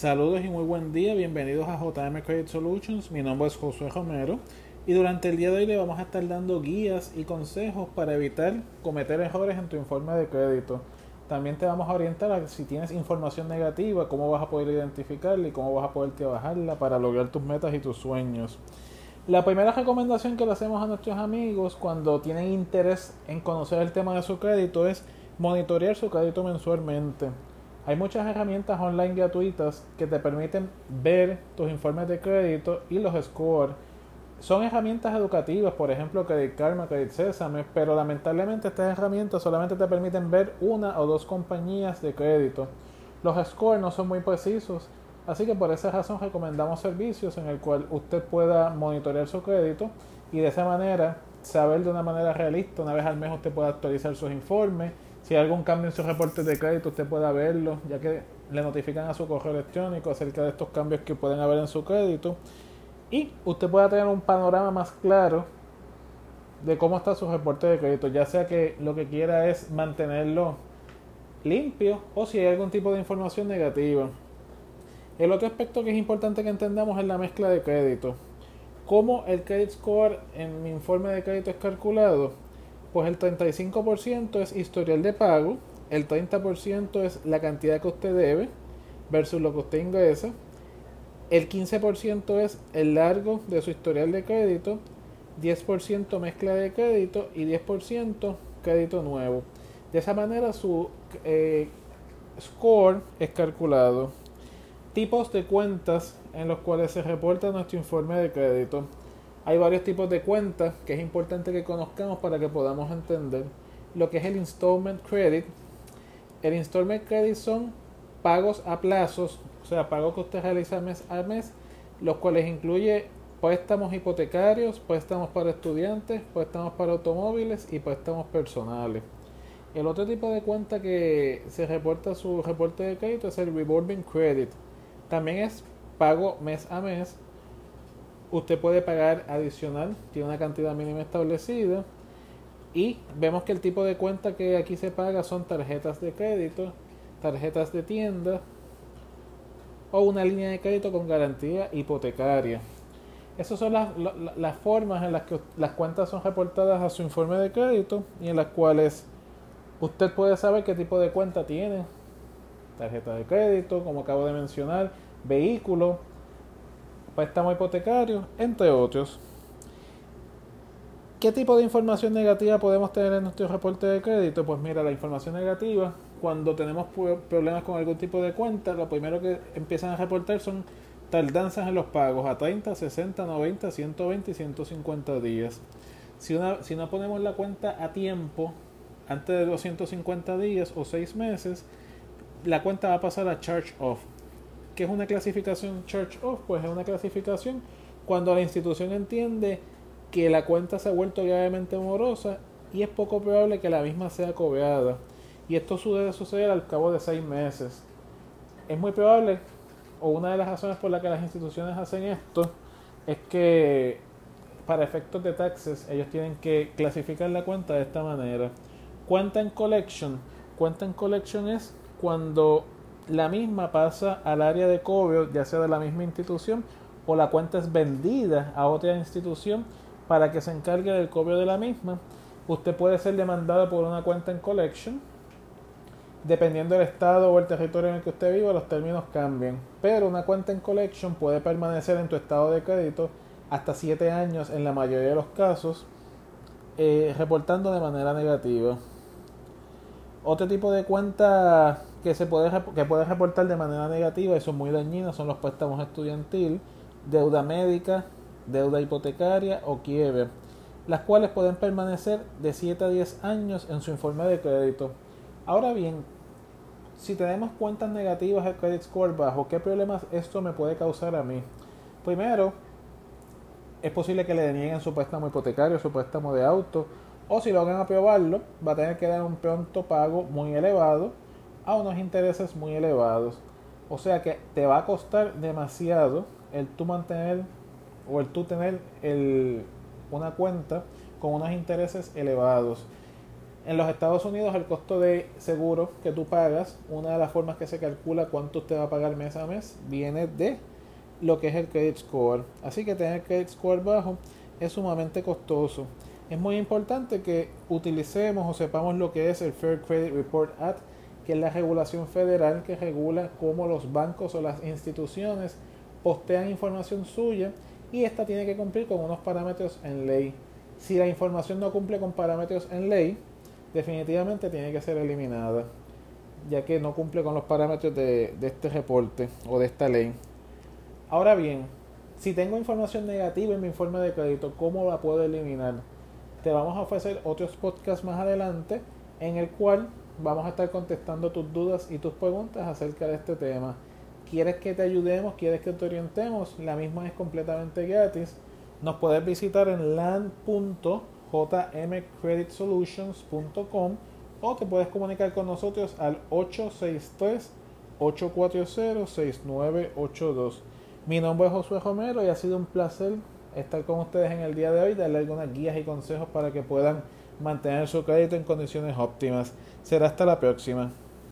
Saludos y muy buen día, bienvenidos a JM Credit Solutions, mi nombre es Josué Romero y durante el día de hoy le vamos a estar dando guías y consejos para evitar cometer errores en tu informe de crédito. También te vamos a orientar a si tienes información negativa, cómo vas a poder identificarla y cómo vas a poder trabajarla para lograr tus metas y tus sueños. La primera recomendación que le hacemos a nuestros amigos cuando tienen interés en conocer el tema de su crédito es monitorear su crédito mensualmente. Hay muchas herramientas online gratuitas que te permiten ver tus informes de crédito y los scores. Son herramientas educativas, por ejemplo, Credit Karma, Credit Sesame, pero lamentablemente estas herramientas solamente te permiten ver una o dos compañías de crédito. Los scores no son muy precisos, así que por esa razón recomendamos servicios en el cual usted pueda monitorear su crédito y de esa manera saber de una manera realista, una vez al mes usted pueda actualizar sus informes si hay algún cambio en su reporte de crédito, usted pueda verlo, ya que le notifican a su correo electrónico acerca de estos cambios que pueden haber en su crédito. Y usted pueda tener un panorama más claro de cómo está su reporte de crédito, ya sea que lo que quiera es mantenerlo limpio o si hay algún tipo de información negativa. El otro aspecto que es importante que entendamos es la mezcla de crédito. ¿Cómo el credit score en mi informe de crédito es calculado? Pues el 35% es historial de pago, el 30% es la cantidad que usted debe versus lo que usted ingresa, el 15% es el largo de su historial de crédito, 10% mezcla de crédito y 10% crédito nuevo. De esa manera su eh, score es calculado. Tipos de cuentas en los cuales se reporta nuestro informe de crédito. Hay varios tipos de cuentas que es importante que conozcamos para que podamos entender lo que es el installment credit. El installment credit son pagos a plazos, o sea, pagos que usted realiza mes a mes, los cuales incluye préstamos hipotecarios, préstamos para estudiantes, préstamos para automóviles y préstamos personales. El otro tipo de cuenta que se reporta su reporte de crédito es el revolving credit. También es pago mes a mes usted puede pagar adicional, tiene una cantidad mínima establecida. Y vemos que el tipo de cuenta que aquí se paga son tarjetas de crédito, tarjetas de tienda o una línea de crédito con garantía hipotecaria. Esas son las, las, formas en las que las cuentas son reportadas a su informe de crédito y en las cuales usted puede saber qué tipo de cuenta tiene. Tarjeta de crédito, como acabo de mencionar, vehículo, préstamo hipotecario, entre otros. ¿Qué tipo de información negativa podemos tener en nuestro reporte de crédito? Pues mira, la información negativa, cuando tenemos problemas con algún tipo de cuenta, lo primero que empiezan a reportar son tardanzas en los pagos a 30, 60, 90, 120 y 150 días. Si, una, si no ponemos la cuenta a tiempo, antes de los 150 días o 6 meses, la cuenta va a pasar a charge off. ¿Qué es una clasificación Church Off? Pues es una clasificación cuando la institución entiende que la cuenta se ha vuelto gravemente morosa y es poco probable que la misma sea cobrada. Y esto suele suceder al cabo de seis meses. Es muy probable, o una de las razones por las que las instituciones hacen esto, es que para efectos de taxes ellos tienen que clasificar la cuenta de esta manera. Cuenta en collection. Cuenta en collection es cuando la misma pasa al área de cobro, ya sea de la misma institución, o la cuenta es vendida a otra institución para que se encargue del cobro de la misma. Usted puede ser demandado por una cuenta en collection. Dependiendo del estado o el territorio en el que usted viva, los términos cambian. Pero una cuenta en collection puede permanecer en tu estado de crédito hasta 7 años en la mayoría de los casos, eh, reportando de manera negativa. Otro tipo de cuenta que se puede que puede reportar de manera negativa y son muy dañinas son los préstamos estudiantil, deuda médica, deuda hipotecaria o quiebre, las cuales pueden permanecer de 7 a 10 años en su informe de crédito. Ahora bien, si tenemos cuentas negativas el credit score bajo, ¿qué problemas esto me puede causar a mí? Primero, es posible que le denieguen su préstamo hipotecario, su préstamo de auto, o si logran aprobarlo, va a tener que dar un pronto pago muy elevado a unos intereses muy elevados. O sea que te va a costar demasiado el tú mantener o el tú tener el, una cuenta con unos intereses elevados. En los Estados Unidos el costo de seguro que tú pagas, una de las formas que se calcula cuánto usted va a pagar mes a mes, viene de lo que es el credit score. Así que tener credit score bajo es sumamente costoso. Es muy importante que utilicemos o sepamos lo que es el Fair Credit Report Act, que es la regulación federal que regula cómo los bancos o las instituciones postean información suya y esta tiene que cumplir con unos parámetros en ley. Si la información no cumple con parámetros en ley, definitivamente tiene que ser eliminada, ya que no cumple con los parámetros de, de este reporte o de esta ley. Ahora bien, si tengo información negativa en mi informe de crédito, ¿cómo la puedo eliminar? Te vamos a ofrecer otros podcasts más adelante en el cual vamos a estar contestando tus dudas y tus preguntas acerca de este tema. ¿Quieres que te ayudemos? ¿Quieres que te orientemos? La misma es completamente gratis. Nos puedes visitar en land.jmcreditsolutions.com o te puedes comunicar con nosotros al 863 840 6982. Mi nombre es Josué Romero y ha sido un placer estar con ustedes en el día de hoy, darle algunas guías y consejos para que puedan mantener su crédito en condiciones óptimas. Será hasta la próxima.